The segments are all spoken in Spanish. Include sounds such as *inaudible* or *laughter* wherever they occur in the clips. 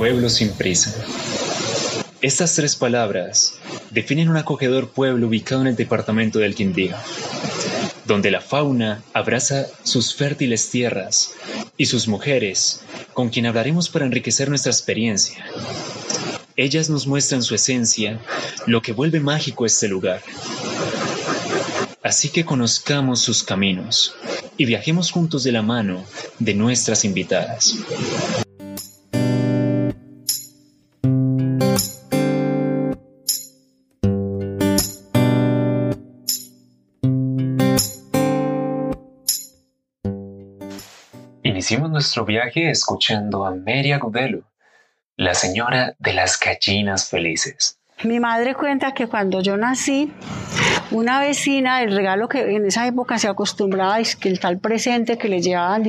Pueblo sin prisa. Estas tres palabras definen un acogedor pueblo ubicado en el departamento del Quindío, donde la fauna abraza sus fértiles tierras y sus mujeres, con quien hablaremos para enriquecer nuestra experiencia. Ellas nos muestran su esencia, lo que vuelve mágico este lugar. Así que conozcamos sus caminos y viajemos juntos de la mano de nuestras invitadas. Nuestro viaje escuchando a Mary Agudelo, la señora de las gallinas felices. Mi madre cuenta que cuando yo nací, una vecina, el regalo que en esa época se acostumbraba es que el tal presente que le llevaban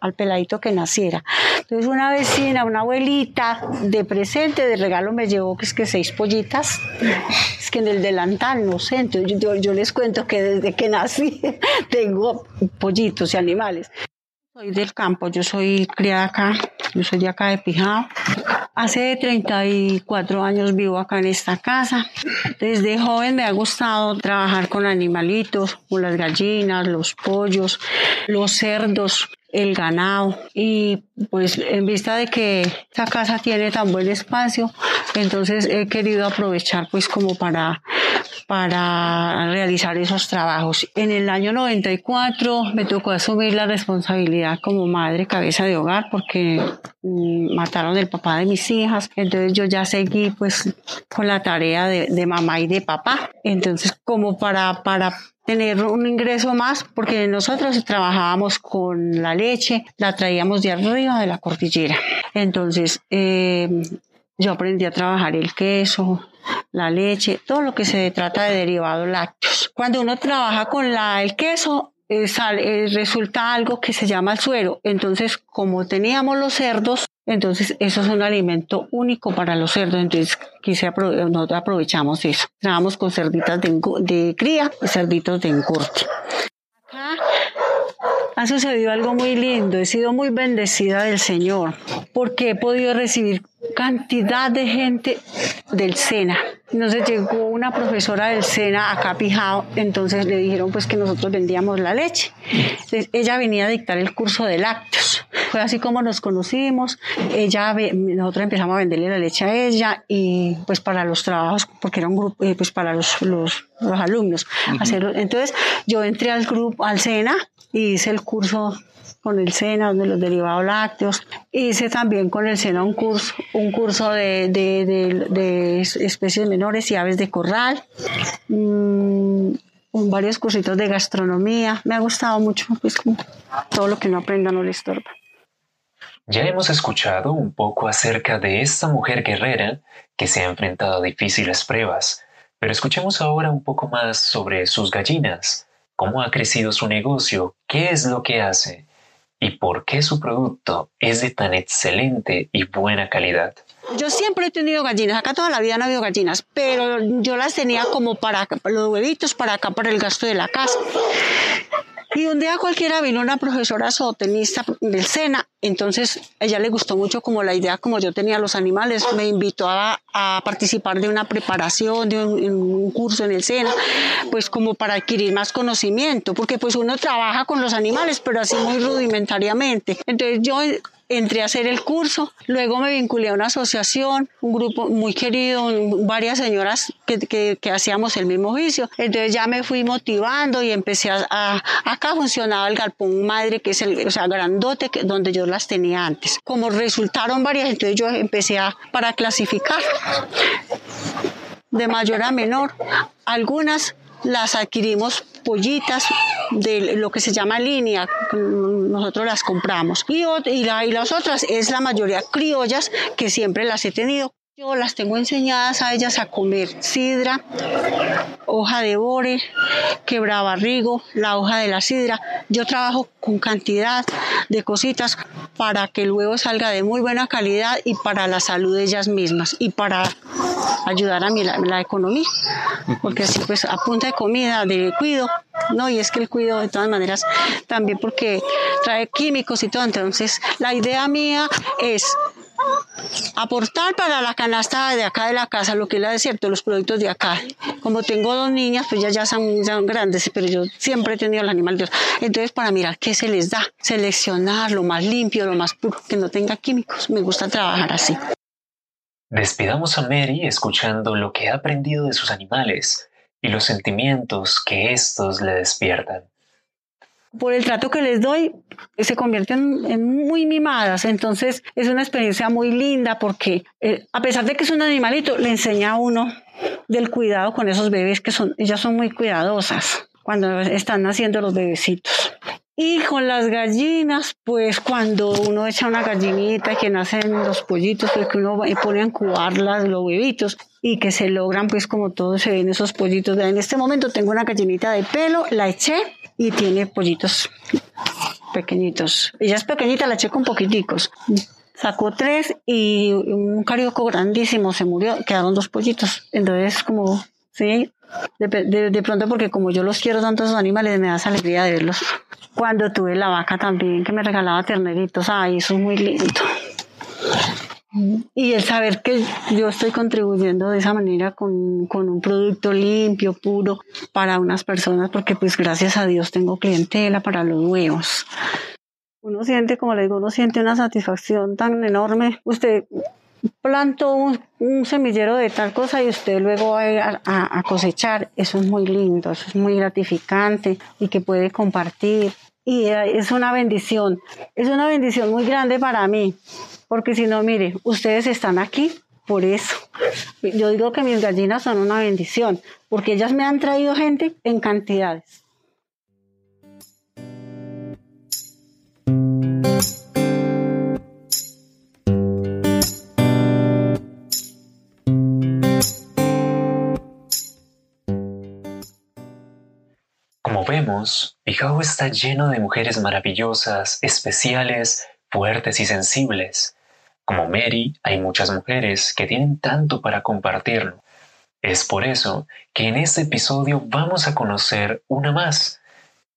al peladito que naciera. Entonces una vecina, una abuelita de presente, de regalo me llevó que es que seis pollitas, es que en el delantal, no sé, entonces yo, yo les cuento que desde que nací *laughs* tengo pollitos y animales. Soy del campo, yo soy criada acá, yo soy de acá de Pijao. Hace 34 años vivo acá en esta casa. Desde joven me ha gustado trabajar con animalitos, con las gallinas, los pollos, los cerdos el ganado y pues en vista de que esta casa tiene tan buen espacio entonces he querido aprovechar pues como para para realizar esos trabajos. En el año 94 me tocó asumir la responsabilidad como madre cabeza de hogar porque mm, mataron el papá de mis hijas, entonces yo ya seguí pues con la tarea de, mamá y de papá. Entonces como para, para tener un ingreso más porque nosotros trabajábamos con la leche, la traíamos de arriba de la cordillera. Entonces, eh, yo aprendí a trabajar el queso, la leche, todo lo que se trata de derivados lácteos. Cuando uno trabaja con el queso, eh, eh, resulta algo que se llama el suero. Entonces, como teníamos los cerdos, entonces eso es un alimento único para los cerdos. Entonces, quise nosotros aprovechamos eso. Trabajamos con cerditas de, de cría y cerditos de encurte. Ha sucedido algo muy lindo. He sido muy bendecida del Señor porque he podido recibir cantidad de gente del SENA. Entonces llegó una profesora del SENA acá Pijao, entonces le dijeron pues que nosotros vendíamos la leche. Entonces, ella venía a dictar el curso de lácteos. Fue así como nos conocimos. Ella, nosotros empezamos a venderle la leche a ella y pues para los trabajos, porque era un grupo, eh, pues para los, los, los alumnos. Entonces yo entré al grupo, al SENA y hice el curso con el SENA de los derivados lácteos. Hice también con el SENA un curso, un curso de, de, de, especies menores y aves de corral. Mm, varios cursitos de gastronomía. Me ha gustado mucho, pues todo lo que no aprenda no le estorba. Ya hemos escuchado un poco acerca de esta mujer guerrera que se ha enfrentado a difíciles pruebas, pero escuchemos ahora un poco más sobre sus gallinas, cómo ha crecido su negocio, qué es lo que hace y por qué su producto es de tan excelente y buena calidad. Yo siempre he tenido gallinas, acá toda la vida no ha habido gallinas, pero yo las tenía como para los huevitos, para acá, para el gasto de la casa. Y un día cualquiera vino una profesora zootenista del SENA, entonces ella le gustó mucho como la idea, como yo tenía los animales, me invitó a, participar de una preparación, de un, curso en el SENA, pues como para adquirir más conocimiento, porque pues uno trabaja con los animales, pero así muy rudimentariamente. Entonces yo entré a hacer el curso, luego me vinculé a una asociación, un grupo muy querido, varias señoras que, que, hacíamos el mismo oficio. Entonces ya me fui motivando y empecé a, acá funcionaba el galpón madre, que es el, o sea, grandote, que, donde yo las tenía antes. Como resultaron varias, entonces yo empecé a, para clasificar de mayor a menor. Algunas las adquirimos pollitas de lo que se llama línea, nosotros las compramos. Y, y, y las otras es la mayoría criollas que siempre las he tenido. Yo las tengo enseñadas a ellas a comer sidra, hoja de bore, quebrabarrigo, la hoja de la sidra. Yo trabajo con cantidad de cositas para que el huevo salga de muy buena calidad y para la salud de ellas mismas y para ayudar a mi, la, economía. Porque así pues a punta de comida, de cuido, no, y es que el cuido de todas maneras también porque trae químicos y todo. Entonces la idea mía es aportar para la canasta de acá de la casa, lo que es la desierto, los productos de acá. Como tengo dos niñas, pues ya, ya son, grandes, pero yo siempre he tenido el animal de Entonces, para mirar qué se les da, seleccionar lo más limpio, lo más puro, que no tenga químicos. Me gusta trabajar así. Despidamos a Mary escuchando lo que ha aprendido de sus animales y los sentimientos que estos le despiertan por el trato que les doy, se convierten en muy mimadas. Entonces es una experiencia muy linda porque eh, a pesar de que es un animalito, le enseña a uno del cuidado con esos bebés que son, ellas son muy cuidadosas cuando están naciendo los bebecitos. Y con las gallinas, pues cuando uno echa una gallinita que nacen los pollitos, pues que uno pone a incubarlas, los bebitos, y que se logran, pues como todos se ven esos pollitos. En este momento tengo una gallinita de pelo, la eché y tiene pollitos pequeñitos. Ella es pequeñita, la eché con poquiticos. Sacó tres y un carioco grandísimo se murió, quedaron dos pollitos. Entonces, como, sí, de, pronto porque como yo los quiero tanto esos animales, me da alegría de verlos. Cuando tuve la vaca también, que me regalaba terneritos, ay, eso es muy lindo. Y el saber que yo estoy contribuyendo de esa manera con, con, un producto limpio, puro, para unas personas, porque pues gracias a Dios tengo clientela para los nuevos. Uno siente, como le digo, uno siente una satisfacción tan enorme. Usted plantó un, semillero de tal cosa y usted luego va a, a cosechar. Eso es muy lindo, eso es muy gratificante y que puede compartir. Y eh, es una bendición, es una bendición muy grande para mí porque si no, mire, ustedes están aquí por eso. Yo digo que mis gallinas son una bendición, porque ellas me han traído gente en cantidades. Vemos, está lleno de mujeres maravillosas, especiales, fuertes y sensibles como Mary, hay muchas mujeres que tienen tanto para compartirlo. Es por eso que en este episodio vamos a conocer una más.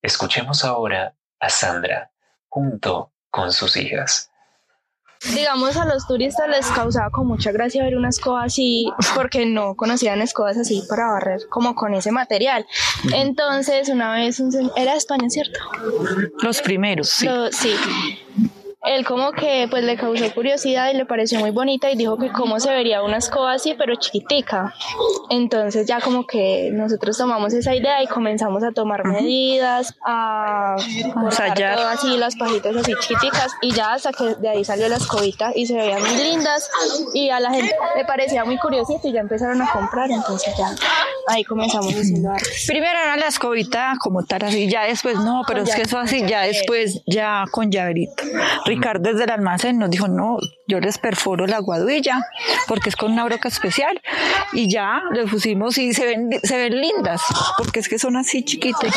Escuchemos ahora a Sandra, junto con sus hijas. Digamos, a los turistas les causaba con mucha gracia ver una escoba así, porque no conocían escobas así para barrer, como con ese material. Entonces, una vez, era de España, ¿cierto? Los primeros, sí. sí él como que pues le causó curiosidad y le pareció muy bonita y dijo que cómo se vería una escoba así pero chiquitica. Entonces ya como que nosotros tomamos esa idea y comenzamos a tomar medidas, a todo así las pajitas así chiquiticas y ya hasta que de ahí salió la escobita y se veían muy lindas y a la gente le parecía muy curiosito y ya empezaron a comprar entonces ya ahí comenzamos haciendo arte. Primero era la escobita como tal así, ya después no, pero es que eso así, ya después ya con llaverito. Desde el almacén nos dijo, no, yo les perforo la guaduilla porque es con una broca especial y ya le pusimos y se ven, se ven lindas porque es que son así chiquitas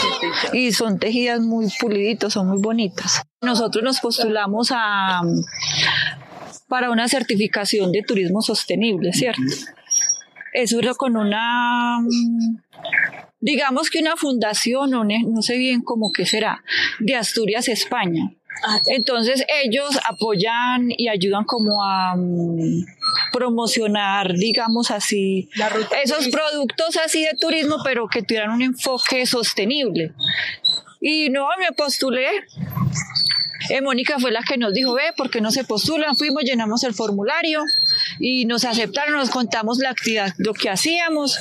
y son tejidas muy puliditos, son muy bonitas. Nosotros nos postulamos a para una certificación de turismo sostenible, ¿cierto? Eso era con una digamos que una fundación, no sé bien cómo que será, de Asturias, España. Ah, Entonces ellos apoyan y ayudan como a mm, promocionar, digamos así, esos productos así de turismo, pero que tuvieran un enfoque sostenible. Y no, me postulé eh, Mónica fue la que nos dijo, ve, ¿por qué no se postulan? Fuimos, llenamos el formulario y nos aceptaron, nos contamos la actividad, lo que hacíamos.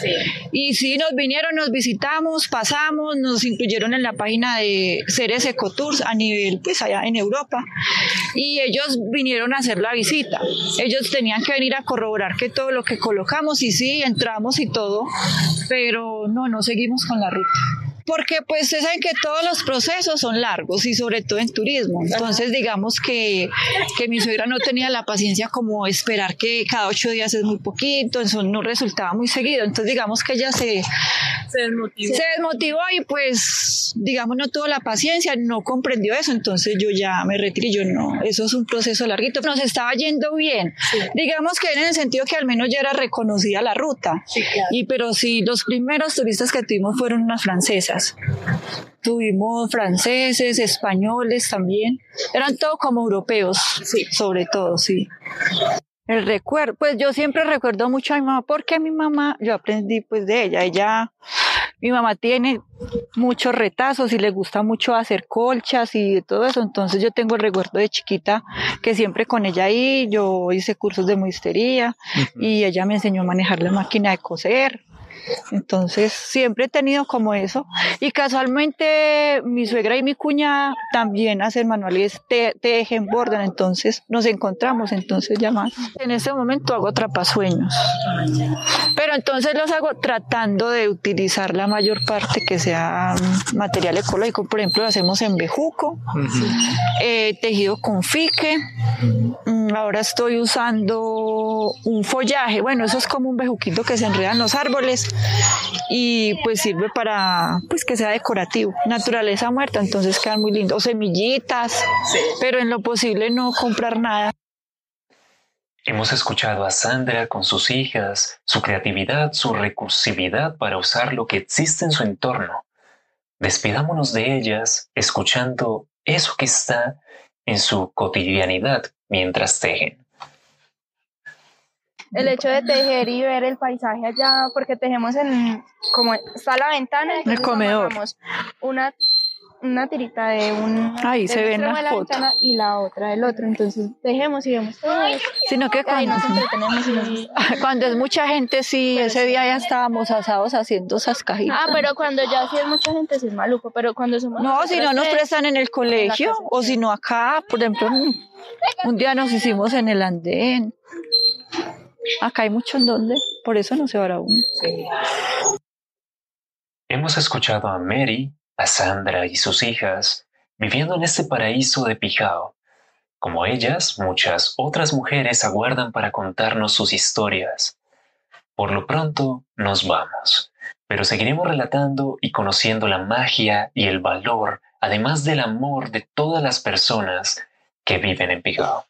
Y sí, nos vinieron, nos visitamos, pasamos, nos incluyeron en la página de Ceres Ecotours a nivel, pues allá en Europa. Y ellos vinieron a hacer la visita. Ellos tenían que venir a corroborar que todo lo que colocamos, y sí, entramos y todo, pero no, no seguimos con la ruta porque pues ustedes saben que todos los procesos son largos y sobre todo en turismo. Entonces digamos que, que mi suegra no tenía la paciencia como esperar que cada ocho días es muy poquito, eso no resultaba muy seguido. Entonces digamos que ella se, se desmotivó. se desmotivó y pues digamos no tuvo la paciencia, no comprendió eso. Entonces yo ya me retiré, yo no, eso es un proceso larguito. Nos estaba yendo bien. Digamos que en el sentido que al menos ya era reconocida la ruta. Y pero sí, los primeros turistas que tuvimos fueron unas francesas Tuvimos franceses, españoles también. Eran todos como europeos, sí. sobre todo, sí. El recuerdo, pues yo siempre recuerdo mucho a mi mamá, porque mi mamá, yo aprendí pues de ella, ella, mi mamá tiene muchos retazos y le gusta mucho hacer colchas y todo eso, entonces yo tengo el recuerdo de chiquita que siempre con ella ahí, yo hice cursos de muistería y ella me enseñó a manejar la máquina de coser, entonces, siempre he tenido como eso. Y casualmente mi suegra y mi cuña también hacen manuales, te, tejen, bordan. Entonces, nos encontramos, entonces ya más. En este momento hago trapasueños. Pero entonces los hago tratando de utilizar la mayor parte que sea material ecológico. Por ejemplo, lo hacemos en bejuco, eh, tejido con fique. Mm, ahora estoy usando un follaje. Bueno, eso es como un bejuquito que se enreda en los árboles y pues sirve para pues que sea decorativo. Naturaleza muerta, entonces quedan muy lindos. O semillitas, pero en lo posible no comprar nada. Hemos escuchado a Sandra con sus hijas, su creatividad, su recursividad para usar lo que existe en su entorno. Despidámonos de ellas escuchando eso que está en su cotidianidad mientras tejen el hecho de tejer y ver el paisaje allá, porque tejemos en, como está la ventana, en el comedor. Una, una tirita de un Ahí se ven las fotos. y la otra del otro, entonces tejemos y vemos todo. Sino que cuando, *laughs* cuando es mucha gente, sí, ese día ya estábamos asados haciendo esas cajitas. Ah, pero cuando ya sí es mucha gente, sí es maluco, pero cuando somos... No, si no nos prestan en el colegio, o si no acá, por ejemplo, un día nos hicimos en el andén. Acá hay mucho en donde, por eso no se va aún. Hemos escuchado a Mary, a Sandra y sus hijas viviendo en este paraíso de Pijao. Como ellas, muchas otras mujeres aguardan para contarnos sus historias. Por lo pronto, nos vamos, pero seguiremos relatando y conociendo la magia y el valor, además del amor de todas las personas que viven en Pijao.